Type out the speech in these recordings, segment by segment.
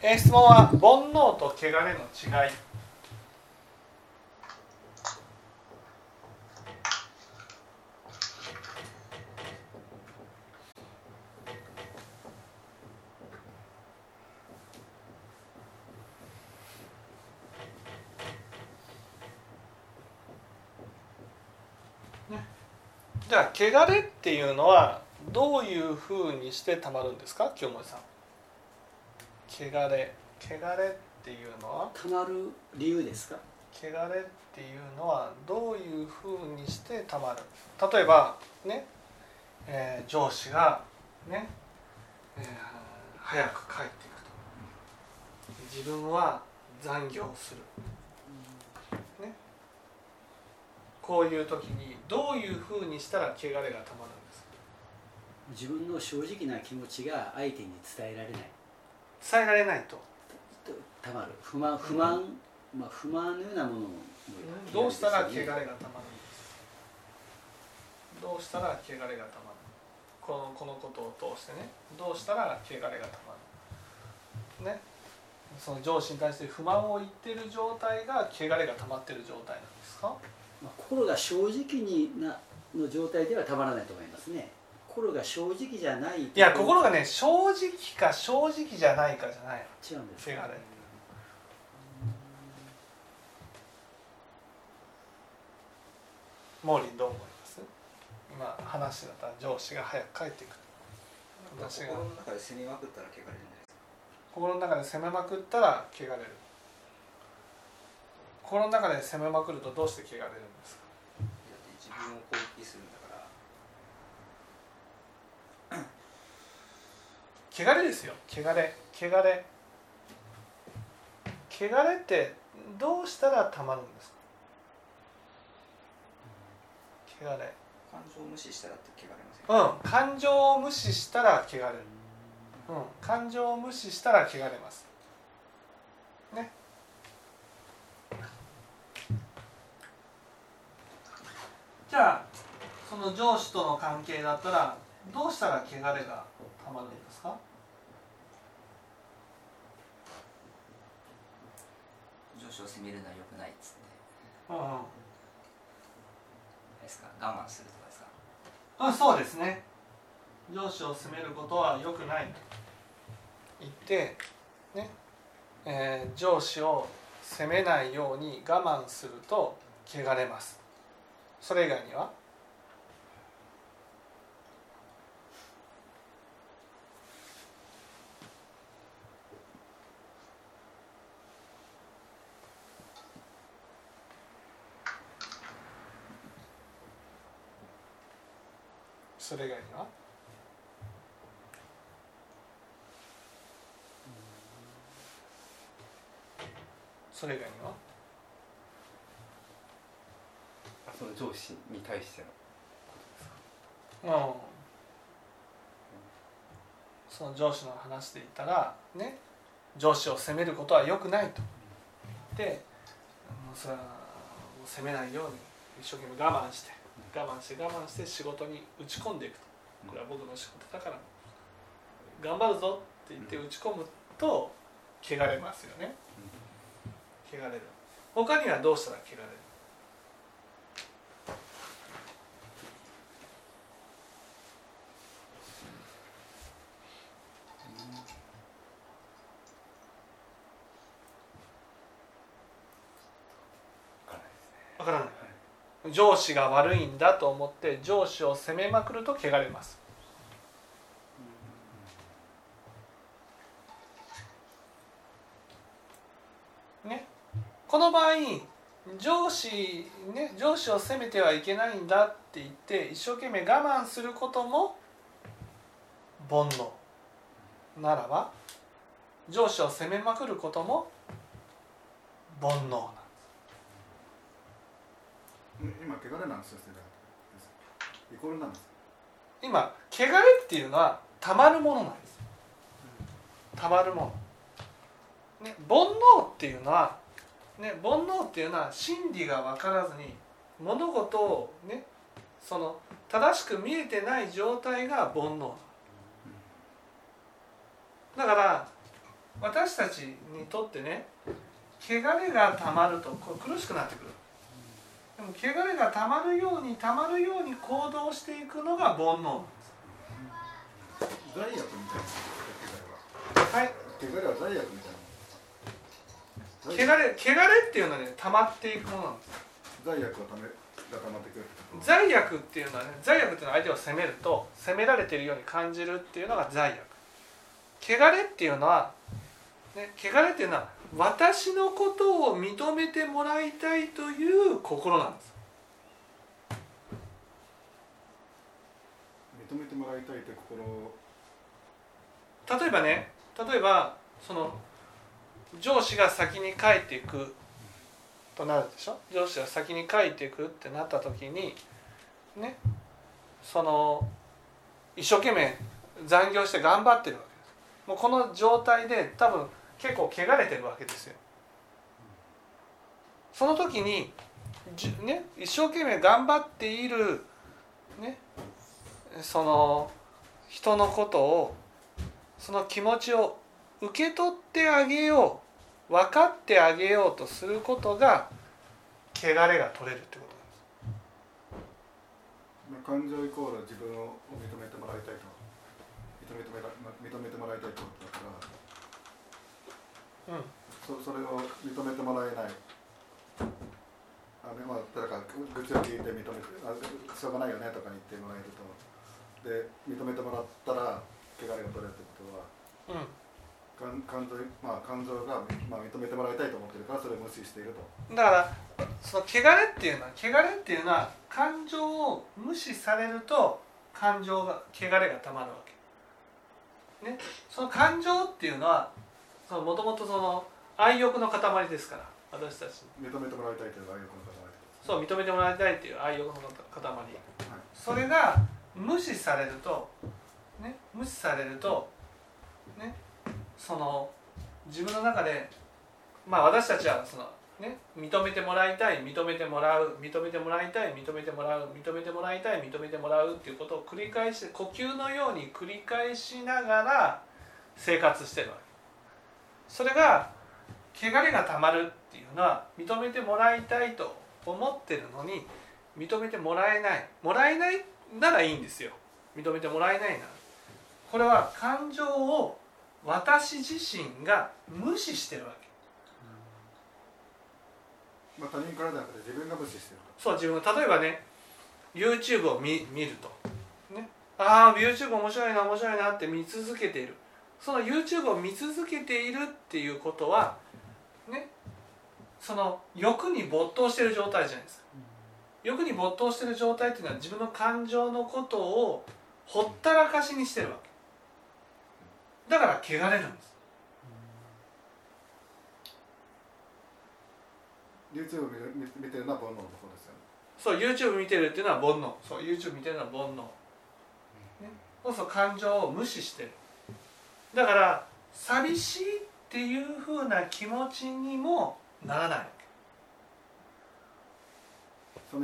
えー質問は煩悩と汚れの違い。じゃあ汚れっていうのはどういうふうにしてたまるんですか？清盛さん。汚れ。汚れっていうのは？たまる理由ですか？汚れっていうのはどういうふうにしてたまる？例えばね、えー上司がね、えー早く帰っていくと。自分は残業する、ね、こういう時にどういうふうにしたら汚れがたまるんですか？自分の正直な気持ちが相手に伝えられない伝えられないと。とたまる。不満不満、まあ不満のようなものもどうしたら汚れがたまるるんですかどうしたら汚れがたまるこのこのことを通してね。どうしたら汚れがたまるね。その上司に対して不満を言ってる状態が汚れがたまってる状態なんですか？まあ、心が正直になの状態ではたまらないと思いますね心が正直じゃない。いや心がね正直か正直じゃないかじゃない違うんです。か汚れ。ってモーリンどう思います？今話だったら上司が早く帰ってくる。私が。心の中で攻めまくったら汚れるんじゃないですか。心の中で攻めまくったら汚れる。心の中で攻めまくるとどうして汚れるんですか？自分を攻撃するんだから汚れですよ。汚れ。汚れ。汚れってどうしたらたまるんですか？汚れ。感情を無視したらって汚れませんうん。感情を無視したら汚れる。うん。感情を無視したら汚れます。ね。じゃあその上司との関係だったらどうしたら汚れがたまるんですか？上司を責めるのは良くないっつってあ。れですか我慢するとかですかうん、そうですね上司を責めることは良くないと言って、ねえー上司を責めないように我慢すると汚れますそれ以外にはれ以外にはそれ以外にはあその上司に対してのうん。その上司の話で言ったらね上司を責めることは良くないと。言ってもうそ責めないように一生懸命我慢して我慢して我慢して仕事に打ち込んでいくと。これは僕の仕事だから。頑張るぞって言って打ち込むと汚れますよね。汚れる。他にはどうしたら汚れるわからないですねわからない上司が悪いんだと思って上司を責めまくると汚れます。ね。この場合上司ね上司を責めてはいけないんだって言って一生懸命我慢することも煩悩ならば上司を責めまくることも煩悩。なんです今汚れなんですよそれイコールなんです今汚れっていうのはたまるものなんです。たまるもの、ね、煩悩っていうのは、ね、煩悩っていうのは真理が分からずに物事をねその正しく見えてない状態が煩悩。だから私たちにとってね汚れがたまるとこう苦しくなってくる。でも汚れがたまるようにたまるように行動していくのが煩悩なんです罪悪みたいなはい汚れは罪悪みたいな汚れ汚れっていうのはね溜まっていくものなんです罪悪がためがたまってくる罪悪っていうのはね罪悪っていうのは相手を責めると責められているように感じるっていうのが罪悪汚れっていうのは、ね、汚れっていうのは私のことを認めてもらいたいという心なんです。認めてもらいたいって心。を例えばね例えばその上司が先に帰っていくとなるでしょ？上司が先に帰っていくってなった時にねその一生懸命残業して頑張ってるわけです。もうこの状態で多分結構汚れてるわけですよ。その時にじね一生懸命頑張っているねその人のことをその気持ちを受け取ってあげよう分かってあげようとすることが汚れが取れるってこと感情イコール自分を認めてもらいたいと。認めてもらいたいとだからそそれを認めてもらえない。あでまあだから愚痴を聞いて認めてあしょうがないよねとか言ってもらえると。で認めてもらったら汚れが取れるってことはす、うん、感感情,、まあ、感情が、まあ、認めてもらいたいと思ってるからそれを無視していると。だからその汚れっていうのは汚れっていうのは感情を無視されると感情が汚れがたまるわけ。ね、その感情っていうのはもともとその愛欲の塊ですから私たち。認めてもらいたいという愛欲の塊。そう認めてもらいたいっていう愛欲の塊。それが無視されると、ね、無視されると、ね、その自分の中でまあ私たちはその、ね、認めてもらいたい認めてもらう認めてもらいたい認めてもらう認めてもらいたい認めてもらうっていうことを繰り返して呼吸のように繰り返しながら生活してるわけそれが汚れがたまるっていうのは認めてもらいたいと思ってるのに認めてもらえない。もらえないならいいんですよ。認めてもらえないなら。これは感情を私自身が無視してるわけ。まあ、他人からじゃなくて自分が無視しているそう自分例えばね YouTube を見見ると、ね、ああ YouTube 面白いな面白いなって見続けているその YouTube を見続けているっていうことはねその欲に没頭している状態じゃないですか。欲に没頭している状態っていうのは自分の感情のことをほったらかしにしてるわけ。だから汚れるんです。YouTube を見てるのは煩悩のですよね。そう YouTube 見てるっていうのは煩悩。そう YouTube 見てるのは煩悩、ね、そうそう感情を無視してるだから寂しいっていうふうな気持ちにもならない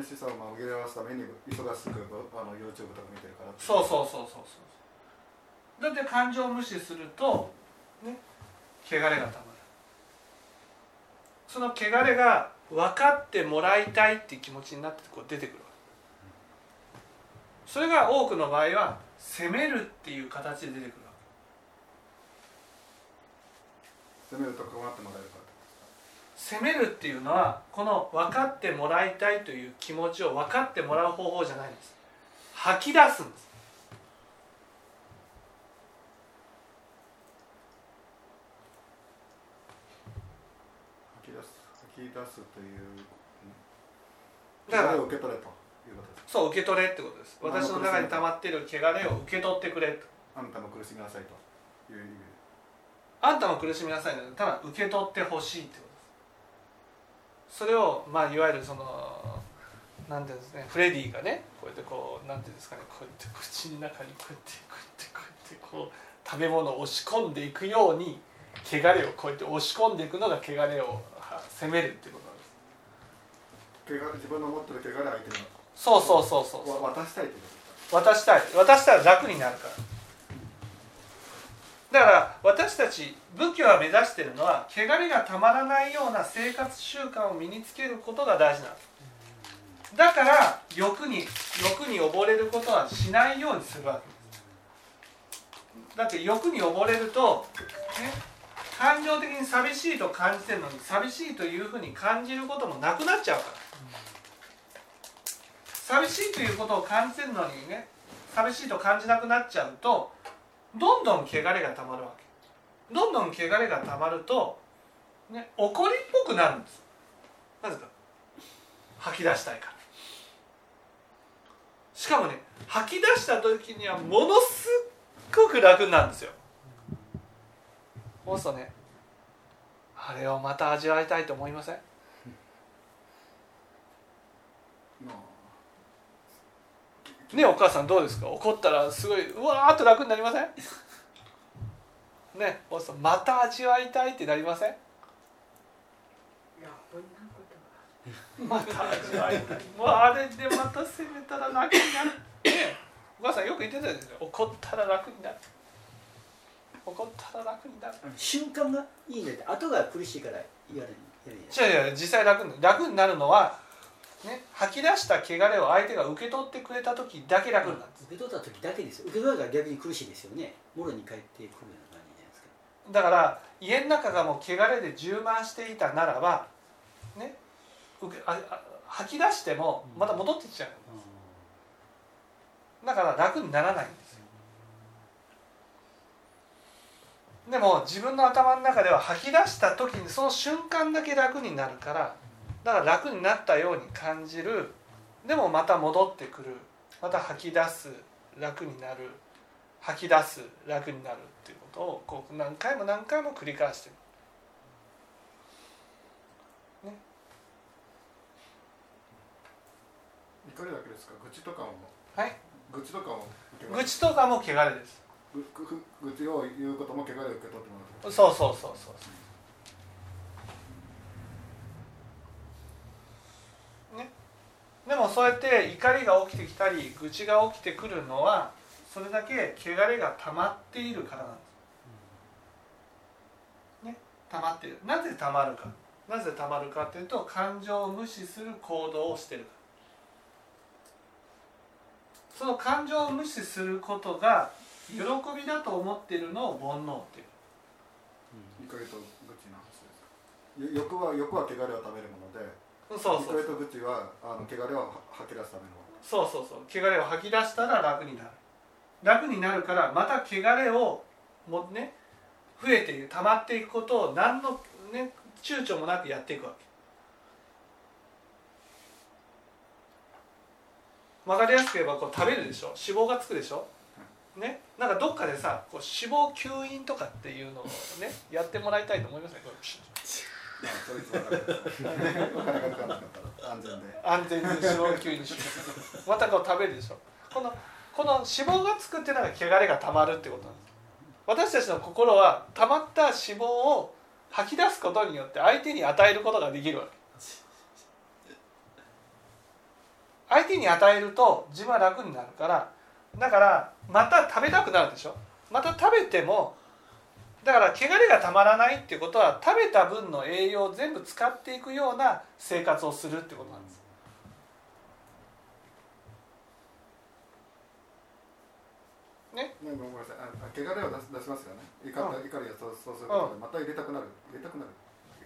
しさを紛らわすために忙しくあの YouTube とか見てるからそうそうそうそうそう。だって感情を無視するとね汚れがたまる。その汚れが分かってもらいたいっていう気持ちになってこう出てくるそれが多くの場合は責めるっていう形で出てくるわ責めると困ってもらえるから責めるっていうのはこの分かってもらいたいという気持ちを分かってもらう方法じゃないんです。吐き出すんです。吐き出す吐き出すというだから受け取れということですそう受け取れってことです。私の中に溜まっている汚れを受け取ってくれと。あんたも苦しみなさいという意味であんたも苦しみなさいのでただ受け取ってほしいってことです。それをまあいわゆるそのなんていうんですねフレディがねこうやってこうなんていうんですかねこうやって口の中にこうやってこうやってこうやってこう食べ物を押し込んでいくように汚れをこうやって押し込んでいくのが汚れをは責めるっていうことなんです。汚れ自分の持ってる汚れを相手に。そうそうそうそう渡したいということ渡したい。渡したら楽になるからだから私たち仏教が目指しているのは汚れがたまらないような生活習慣を身につけることが大事なんです。だから欲に欲に溺れることはしないようにするわけです。だって欲に溺れると、ね、感情的に寂しいと感じてるのに寂しいというふうに感じることもなくなっちゃうから。寂しいということを感じてるのにね寂しいと感じなくなっちゃうとどんどん汚れがたまるわけ。どんどん汚れがたまると、ね、怒りっぽくなるんです。なぜか。吐き出したいから。しかもね吐き出した時にはものすっごく楽になるんですよ。そうするとねあれをまた味わいたいと思いませんまあねお母さんどうですか？怒ったらすごいうわーっと楽になりません？ねお父さんまた味わいたいってなりません？いやこんなことまた味わいたい。もうあれでまた責めたら楽になる。ねお母さんよく言ってたですよ怒ったら楽になる。怒ったら楽になる。瞬間がいいんだって後が苦しいからやるやるやるいやいや実際楽に楽になるのは、ね、吐き出した汚れを相手が受け取ってくれた時だけ楽になる。んです受け取った時だけですよ。受け取ったら逆に苦しいですよね。もろに帰ってくるような感じじゃないですか。だから家の中がもう汚れで充満していたならばね受けああ吐き出してもまた戻ってきちゃう。だから楽にならないんですよ。でも自分の頭の中では吐き出した時にその瞬間だけ楽になるからだから楽になったように感じる。でもまた戻ってくる。また吐き出す楽になる。吐き出す楽になるっていうことをこう何回も何回も繰り返してる。怒りだけですか？愚痴とかも。はい。愚痴とかも愚痴とかも汚れです。愚痴を言うことも汚れを受け取ってもらうそうそうそうそうねでもそうやって怒りが起きてきたり愚痴が起きてくるのはそれだけ汚れが溜まっているからなんです。ね溜まっている。なぜ溜まるかなぜ溜まるかというと感情を無視する行動をしているから。その感情を無視することが喜びだと思っているのを煩悩っていう。怒りと愚痴の話ですか？よ欲は欲は汚れを食べるものでそうそう。怒りと愚痴はあの汚れを吐き出すための。そうそうそう。汚れを吐き出したら楽になる。楽になるからまた汚れをもね増えている溜まっていくことを何のね躊躇もなくやっていくわけ。わかりやすく言えばこう食べるでしょ？脂肪がつくでしょ？ね？なんかどっかでさこう脂肪吸引とかっていうのをねやってもらいたいと思いますねそいつはお金がかかんなかった安全で。安全に脂肪吸引してまたこう食べるでしょ。このこの脂肪がつくっていうのが汚れがたまるってことなんです。私たちの心はたまった脂肪を吐き出すことによって相手に与えることができるわけ。相手に与えると自分は楽になるからだからまた食べたくなるでしょ。また食べてもだから汚れがたまらないっていうことは食べた分の栄養を全部使っていくような生活をするってことなんです。ね？ごめんなさい。ああ汚れを出す出しますよね。怒った怒りがそうそうすることでまた入れたくなる。入れたくなる。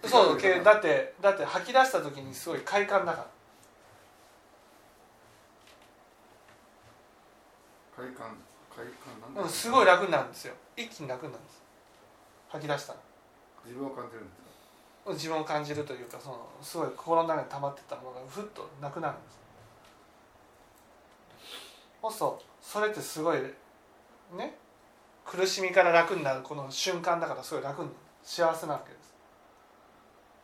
そうけだってだって吐き出した時にすごい快感だか快感快感なんら、だ。うん、すごい楽になるんですよ。一気に楽になるんです吐き出したら自分を感じるんですか？自分を感じるというかそのすごい心の中に溜まってたものがふっとなくなるんです。そうするとそれってすごいね苦しみから楽になるこの瞬間だからすごい楽に幸せなわけです。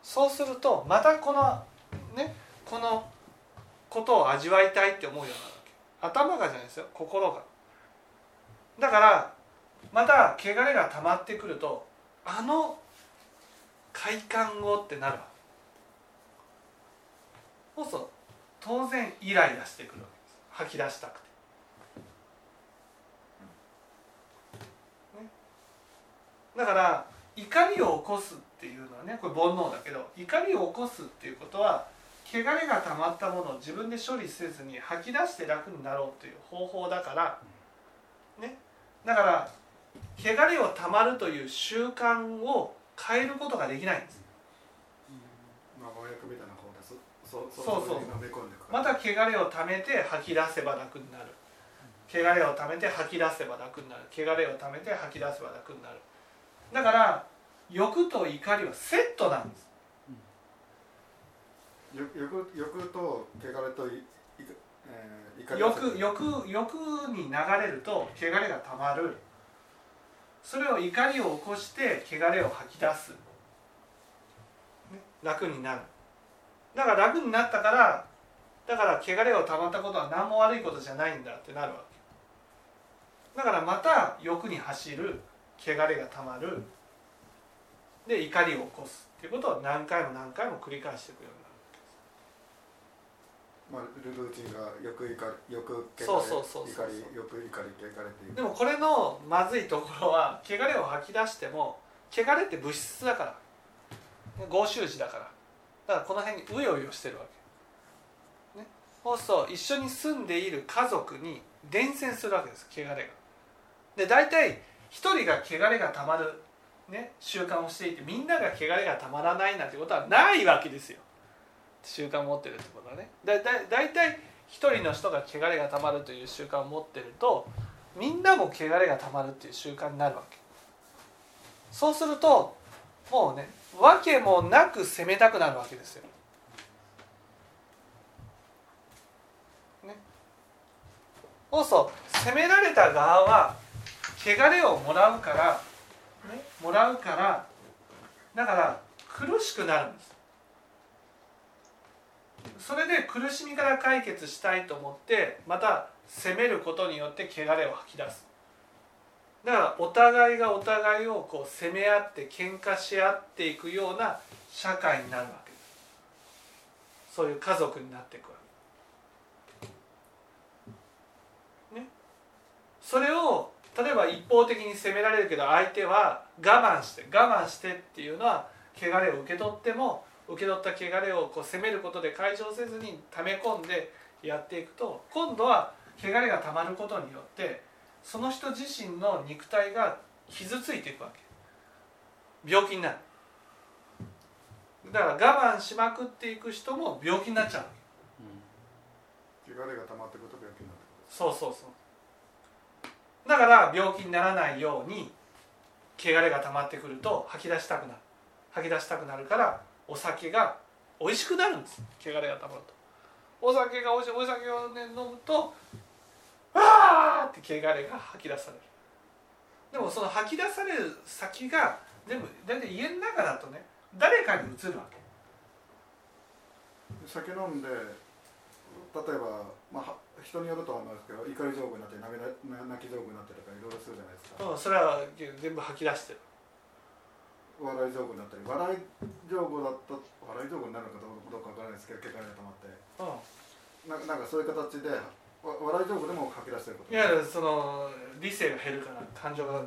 そうするとまたこのねこのことを味わいたいって思うようになるわけ。頭がじゃないですよ心が。だからまた汚れが溜まってくるとあの快感をってなるわけ。そ当然イライラしてくるわけです。吐き出したくて、ね、だから怒りを起こすっていうのはねこれ煩悩だけど怒りを起こすっていうことは汚れが溜まったものを自分で処理せずに吐き出して楽になろうという方法だから。ね。だから汚れを溜まるという習慣を変えることができないんです。まみたいな方ですそうそう。そうまた汚れを溜めて吐き出せば楽になる。汚れを溜めて吐き出せば楽になる。汚れを溜めて吐き出せば楽になる。だから欲と怒りはセットなんです。よ欲欲と汚れとえー、怒り欲欲欲に流れると汚れがたまるそれを怒りを起こして汚れを吐き出す、ね、楽になる。だから楽になったからだから汚れをたまったことは何も悪いことじゃないんだってなるわけ。だからまた欲に走る汚れがたまる。で怒りを起こすっていうことを何回も何回も繰り返していくように。まあ、ルルーチンがよく怒りよくそうそうそうそう怒りよく怒り汚れってでもこれのまずいところは汚れを吐き出しても汚れって物質だから。合臭時だから。だからこの辺にうようよしてるわけ、ね、そうすると一緒に住んでいる家族に伝染するわけです汚れが。で大体一人が汚れがたまる、ね、習慣をしていてみんなが汚れがたまらないなんてことはないわけですよ習慣を持ってるってことはねだだ大体一人の人が汚れがたまるという習慣を持ってるとみんなも汚れがたまるっていう習慣になるわけそうするともうね訳もなく責めたくなるわけですよ。ね。そうそう責められた側は汚れをもらうから、ね、もらうからだから苦しくなるんです。それで苦しみから解決したいと思ってまた責めることによって汚れを吐き出す。だからお互いがお互いをこう責め合って喧嘩し合っていくような社会になるわけ。ですそういう家族になっていくわけ。ね。それを例えば一方的に責められるけど相手は我慢して我慢してっていうのは汚れを受け取っても受け取った汚れをこう責めることで解消せずに溜め込んでやっていくと今度は汚れがたまることによってその人自身の肉体が傷ついていくわけ。病気になる。だから我慢しまくっていく人も病気になっちゃうわけ。汚れが溜まってくると病気になってそうそうそう。だから病気にならないように汚れが溜まってくると吐き出したくなる。吐き出したくなるからお酒が美味しくなるんです。汚れがたまると。お酒が美味しいお酒を、ね、飲むとわーって汚れが吐き出される。でもその吐き出される先が全部大体家の中だとね誰かに移るわけ。酒飲んで例えば、まあ、は人によると思いますけど怒り上手になって涙泣き上手になってとかいろいろするじゃないですか。うんそれは全部吐き出してる笑い上手になったり笑い上手だった笑い上手になるのかどうどうかわからないですけど汚れが溜まって。うん。ななんかそういう形でわ笑い上手でも吐き出してること。いわゆるその理性が減るから感情が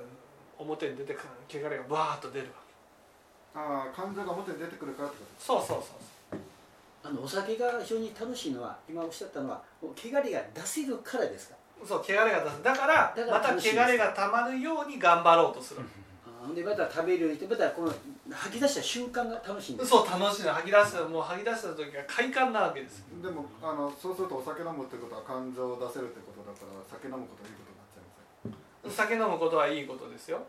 表に出てくる汚れがバーッと出るわけ。ああ感情が表に出てくるからってこと？そうそうそうあのお酒が非常に楽しいのは今おっしゃったのはもう汚れが出せるからですか？そう汚れが出すだからだからまた汚れがたまるように頑張ろうとする。あほんでまた食べるようにしてまたこの吐き出した瞬間が楽しいんです。そう楽しい。の吐き出すもう吐き出した時が快感なわけです。でもあのそうするとお酒飲むってことは感情を出せるってことだから酒飲むことはいいことになっちゃいません酒飲むことはいいことですよ。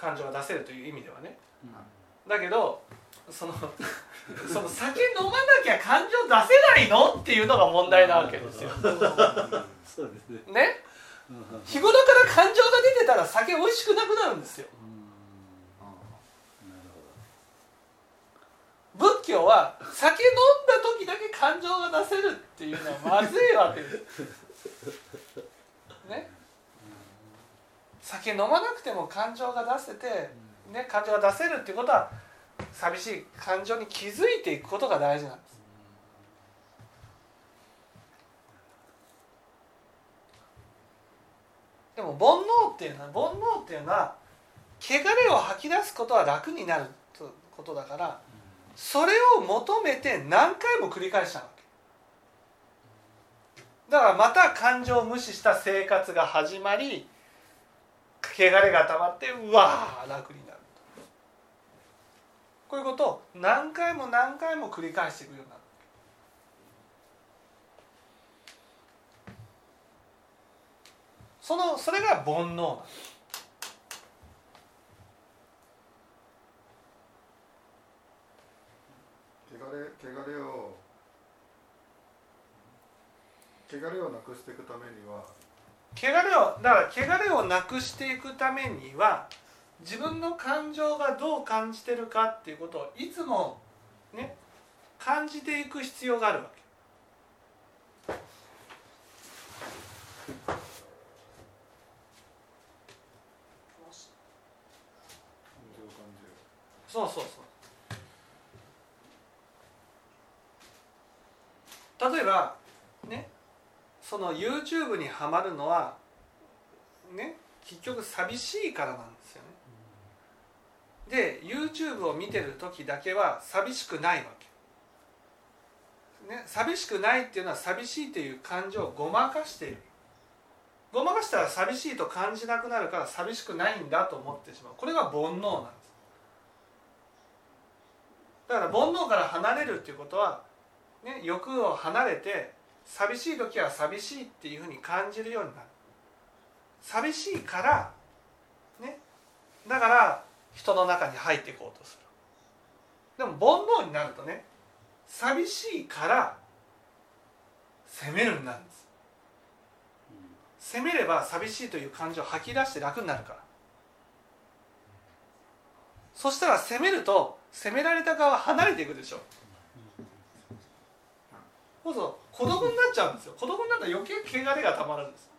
感情が出せるという意味ではね。うん。だけどその その酒飲まなきゃ感情出せないのっていうのが問題なわけですよ。そうですねね日頃から感情が出てたら酒美味しくなくなるんですよなる仏教は酒飲んだ時だけ感情が出せるっていうのはまずいわけです。ね。酒飲まなくても感情が出せて、ね、感情が出せるっていうことは寂しい感情に気づいていくことが大事なんです。でも煩悩っていうのは煩悩っていうのは汚汚れを吐き出すことは楽になることだからそれを求めて何回も繰り返したわけ。だからまた感情を無視した生活が始まり汚れが溜まってうわー楽になるこういうことを何回も何回も繰り返していくようになる。そのそれが煩悩なんです。汚れを汚れをなくしていくためには汚れをだから汚れをなくしていくためには自分の感情がどう感じてるかっていうことをいつもね感じていく必要があるわけ。そうそうそう例えばねその YouTube にはまるのはね結局寂しいからなんですよね。で YouTube を見てる時だけは寂しくないわけ、ね、寂しくないっていうのは寂しいという感情をごまかしている。ごまかしたら寂しいと感じなくなるから寂しくないんだと思ってしまう。これが煩悩なんです。だから煩悩から離れるっていうことは、ね、欲を離れて寂しい時は寂しいっていうふうに感じるようになる。寂しいからね。だから人の中に入っていこうとする。でも煩悩になるとね寂しいから責めるになるんです。責めれば寂しいという感情を吐き出して楽になるから。そしたら責めると責められた側は離れていくでしょ。そうそう孤独になっちゃうんですよ。孤独になったら余計汚れがたまるんです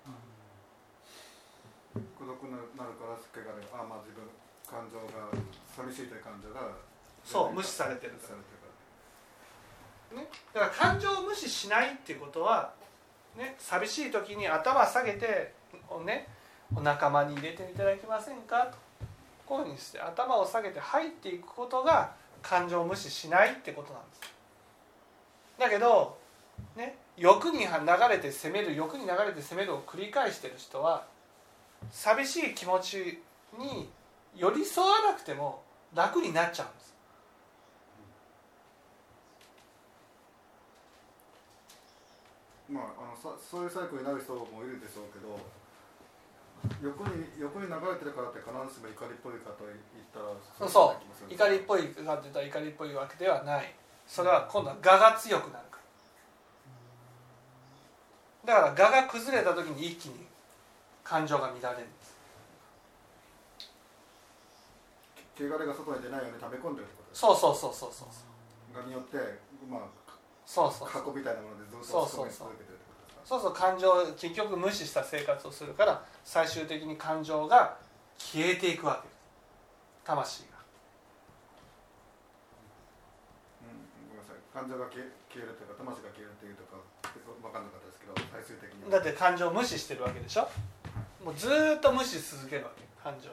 孤独になるから汚れあまあ自分感情が寂しいという感情がそう無視されてるされてるね、だから感情を無視しないっていうことは、ね、寂しい時に頭下げて、ね、お仲間に入れていただけませんか？とこういうふうにして頭を下げて入っていくことが感情を無視しないってことなんです。だけど、ね、欲に流れて責める欲に流れて責めるを繰り返してる人は寂しい気持ちに寄り添わなくても楽になっちゃうんです。まあ、あのさそういうサイクルになる人もいるでしょうけど横に横に流れてるからって必ずしも怒りっぽいかと言ったらそうそう。怒りっぽいかって言ったら怒りっぽいわけではない。それは今度は我が強くなるからだから我が崩れた時に一気に感情が乱れる。んです汚れが外に出ないように溜め込んでるってことですそうそうそうそうそうがによってまあそうそう箱みたいなものでずっとそうそうそう感情を結局無視した生活をするから最終的に感情が消えていくわけです魂が。うん、ごめんなさい。感情が消え消えるというか魂が消えるというとか分かんなかったけど最終的に。だって感情を無視してるわけでしょ？もうずーっと無視し続けるわけ感情。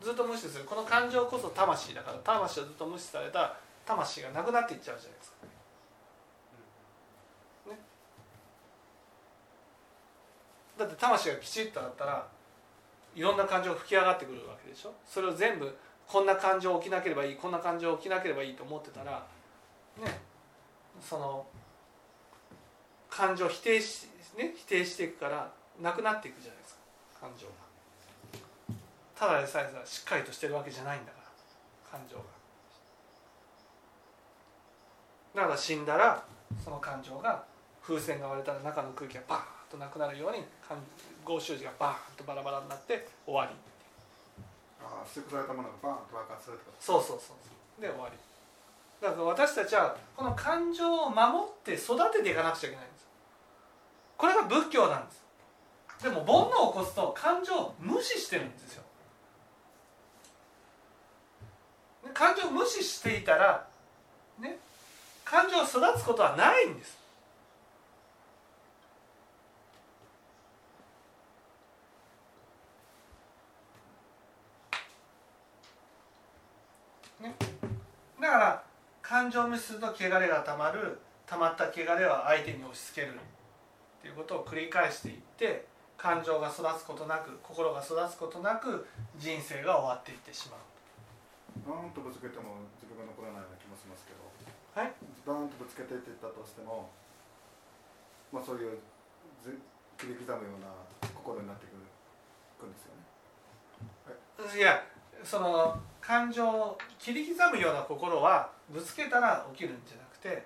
ずっと無視する。この感情こそ魂だから魂をずっと無視されたら魂がなくなっていっちゃうじゃないですか。ね。だって魂がきちっとあったらいろんな感情が吹き上がってくるわけでしょ？それを全部こんな感情起きなければいいこんな感情起きなければいいと思ってたらね。その感情を否定し,、ね、否定していくからなくなっていくじゃないですか。感情が。ただでさえさしっかりとしてるわけじゃないんだから。感情が。だから死んだらその感情が風船が割れたら中の空気がバーンとなくなるように感合衆字がバーンとバラバラになって終わり。ああ出力されたものがバーンと爆発するそうそうそうそう。で終わりだから私たちはこの感情を守って育てていかなくちゃいけないんです。これが仏教なんです。でも煩悩を起こすと感情を無視してるんですよ。感情を無視していたらね感情を育つことはないんです。ね、だから感情を無視すると汚れがたまるたまった汚れは相手に押し付けるっていうことを繰り返していって感情が育つことなく心が育つことなく人生が終わっていってしまう。バーンとぶつけても自分が残らないような気もしますけどはい？バーンとぶつけていっていったとしても、まあ、そういうず切り刻むような心になってくるくんですよね。いやその感情を切り刻むような心はぶつけたら起きるんじゃなくて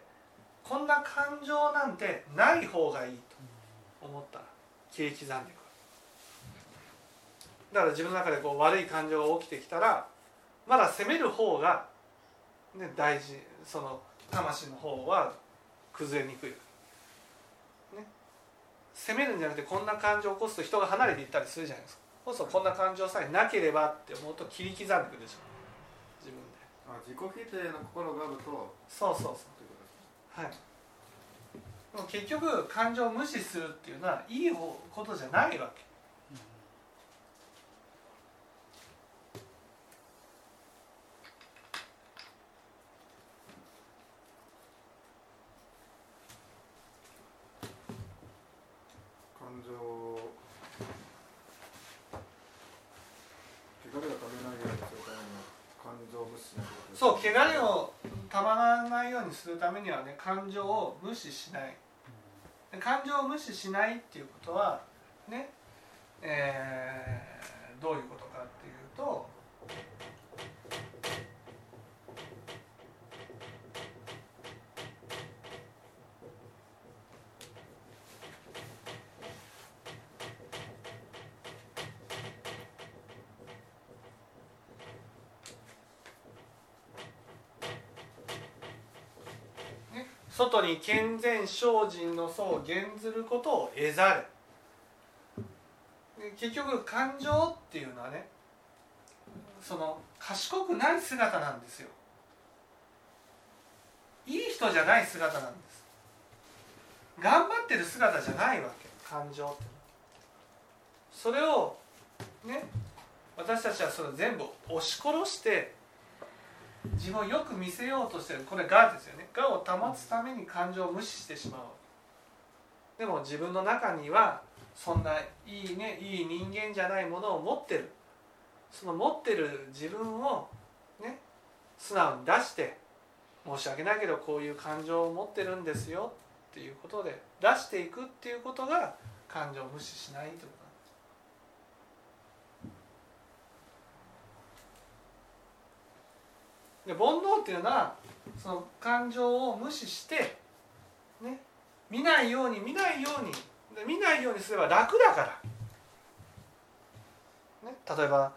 こんな感情なんてない方がいいと思ったら切り刻んでいくだから自分の中でこう悪い感情が起きてきたらまだ責める方が、ね、大事その魂の方は崩れにくい、ね、責めるんじゃなくてこんな感情を起こすと人が離れていったりするじゃないですか。そうするとこんな感情さえなければって思うと切り刻んでいくでしょ。自分で。あ自己否定の心があると。そうそうそう。はい。でも結局感情を無視するっていうのはいいことじゃないわけ感情を汚れがためないようにするために感情を無視しないことですそう汚れをたまらないようにするためにはね感情を無視しない。感情を無視しないっていうことはねえーどういうことかっていうとね外に健全精進の層を減ずることを得ざる。結局感情っていうのはねその賢くない姿なんですよ。いい人じゃない姿なんです。頑張ってる姿じゃないわけ。感情って。それをね私たちはそれ全部押し殺して自分をよく見せようとしてるこれ我ですよね。我を保つために感情を無視してしまう。でも自分の中にはそんないいねいい人間じゃないものを持ってる。その持ってる自分をね素直に出して申し訳ないけどこういう感情を持ってるんですよっていうことで出していくっていうことが感情を無視しないということなんで煩悩っていうのはその感情を無視してね見ないように見ないようにで見ないようにすれば楽だから、ね、例えば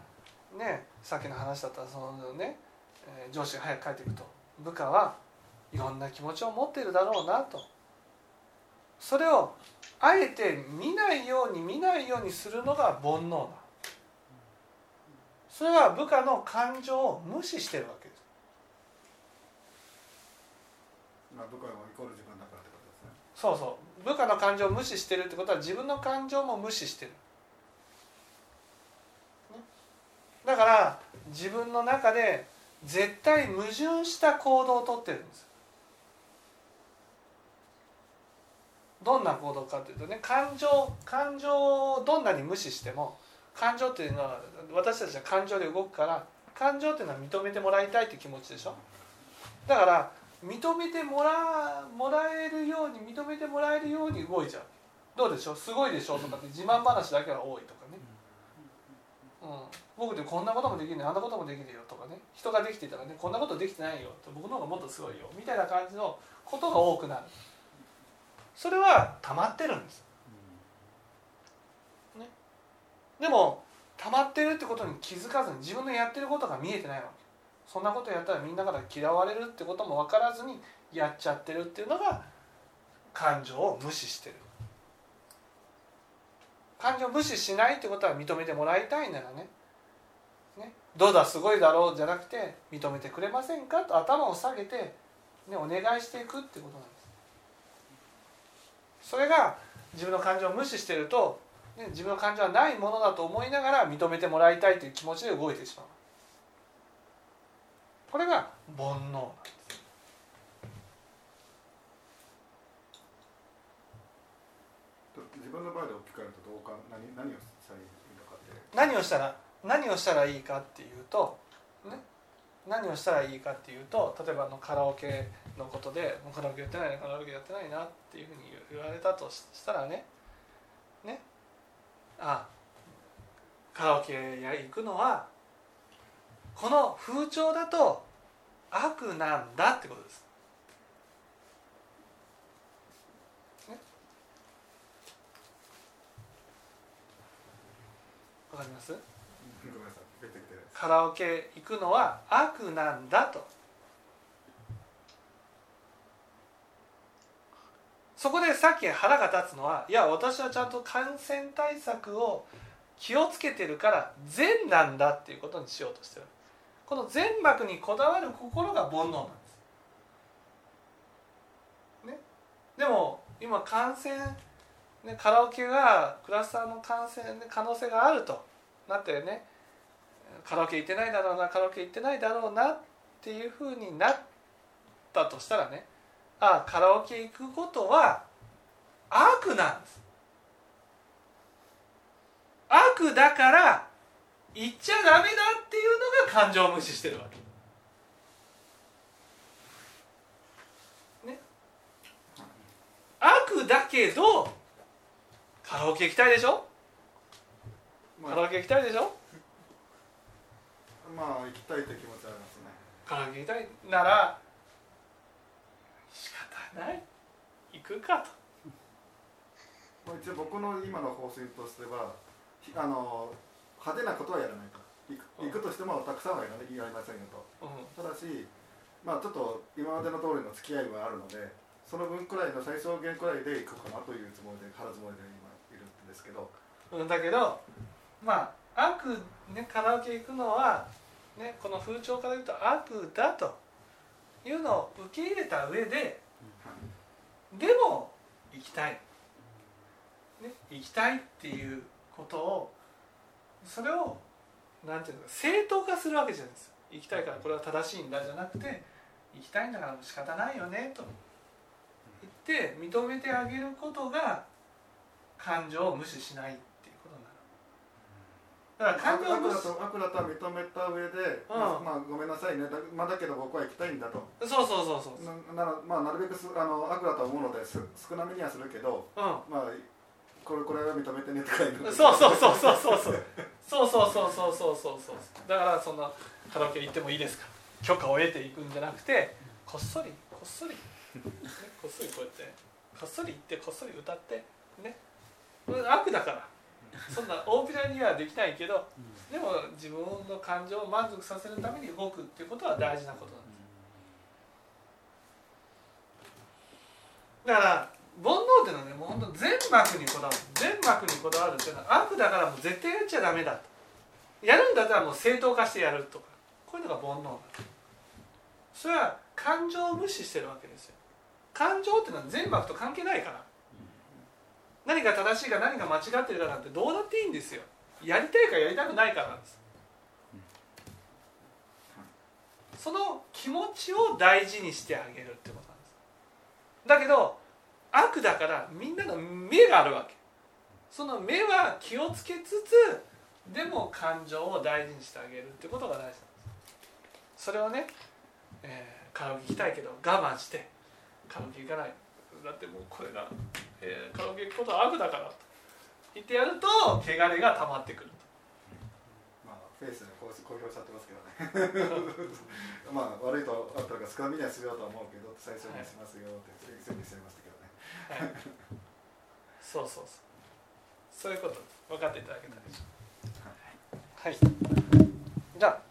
ねさっきの話だったらそのね、上司が早く帰っていくと。部下はいろんな気持ちを持っているだろうなと。それをあえて見ないように見ないようにするのが煩悩だ。それは部下の感情を無視してるわけですまあ部下もイコール自分だからってことですね。そうそう。部下の感情を無視してるってことは自分の感情も無視してる、ね。だから自分の中で絶対矛盾した行動をとってるんです。どんな行動かというとね感情感情をどんなに無視しても感情っていうのは私たちは感情で動くから感情っていうのは認めてもらいたいって気持ちでしょ。だから認めてもらもらえるように認めてもらえるように動いちゃう。どうでしょう？すごいでしょ？うとかって自慢話だけが多いとかね、うん、僕でこんなこともできるねあんなこともできるよとかね。人ができてたらねこんなことできてないよ。と僕の方がもっとすごいよ。みたいな感じのことが多くなる。それは溜まってるんです。でも溜まってるってことに気づかずに自分のやってることが見えてないわけ。そんなことやったらみんなから嫌われるってことも分からずにやっちゃってるっていうのが感情を無視してる。感情を無視しないってことは認めてもらいたいならね。ね。どうだすごいだろうじゃなくて認めてくれませんか？と頭を下げて、ね、お願いしていくってことなんです。それが自分の感情を無視してると、ね、自分の感情はないものだと思いながら認めてもらいたいという気持ちで動いてしまう。これが煩悩。なんです自分の場合で置き換えるとどうか何何をしたらいいのかって。何をしたら何をしたらいいかっていうと、ね、何をしたらいいかっていうと例えばあのカラオケのことで「もうカラオケやってないなカラオケやってないな」っていうふうに言われたとしたらね。ね。あカラオケや行くのはこの風潮だと悪なんだってことです。ねわかります？カラオケ行くのは悪なんだと。そこでさっき腹が立つのはいや私はちゃんと感染対策を気をつけてるから善なんだっていうことにしようとしてるこの善悪にこだわる心が煩悩なんです、ね、でも今感染、ね、カラオケがクラスターの感染の可能性があると。なってねカラオケ行ってないだろうなカラオケ行ってないだろうなっていうふうになったとしたらねああカラオケ行くことは悪なんです。悪だから行っちゃダメだっていうのが感情を無視してるわけ。ね。悪だけどカラオケ行きたいでしょ？まあ。カラオケ行きたいでしょ？まあ行きたいという気持ちはありますね。カラオケ行きたいなら仕方ない。行くかと。まあ一応僕の今の方針としてはひあの派手なことはやらないと。行くとしてもたくさんはやらないやりませんよと。うん。ただしまあちょっと今までの通りの付き合いはあるのでその分くらいの最小限くらいで行くかなというつもりで腹積もりで今いるんですけど。うん。だけどまあ悪、ね、カラオケ行くのは、ね、この風潮から言うと悪だというのを受け入れた上ででも行きたい、ね、行きたいっていうことをそれをなんていうの正当化するわけじゃないですよ。行きたいからこれは正しいんだじゃなくて行きたいんだから仕方ないよねと。言って認めてあげることが感情を無視しないっていうことになる。だから感情を無視悪だとは認めた上で、まあまあごめんなさいねだ,、まあ、だけど僕は行きたいんだとそうそうそうそうななまあ、なるべくすあの悪だと思うのです少なめにはするけどうまあこれこれめめてね」そうそうそうそうそうそうそうそうそうそうそうそうそうだからそんなカラオケに行ってもいいですか許可を得ていくんじゃなくてこっそりこっそり、ね、こっそりこうやってこっそり行ってこっそり歌ってね悪だからそんな大きなにはできないけど、でも自分の感情を満足させるために動くっていうことは大事なことなんですだから煩悩っていうのはねもう本当全幕にこだわる全幕にこだわるっていうのは悪だからもう絶対やっちゃダメだ。とやるんだったらもう正当化してやるとかこういうのが煩悩だ。それは感情を無視してるわけですよ。感情っていうのは全幕と関係ないから。何が正しいか何が間違ってるかなんてどうだっていいんですよ。やりたいかやりたくないかなんです。その気持ちを大事にしてあげるってことなんです。だけど悪だからみんなの目があるわけ。その目は気をつけつつでも感情を大事にしてあげるってことが大事なんです。それをね、えーカラオケ行きたいけど我慢してカラオケ行かない。だってもうこれが、えーカラオケ行くことは悪だからと言ってやると汚れが溜まってくるまあフェイスで公表しちゃってますけどね。まあ悪いとあったら少なめにはしよとは思うけど最初にしますよって宣言してましたけどそうそうそう。そういうこと。分かっていただけたでしょう。かはい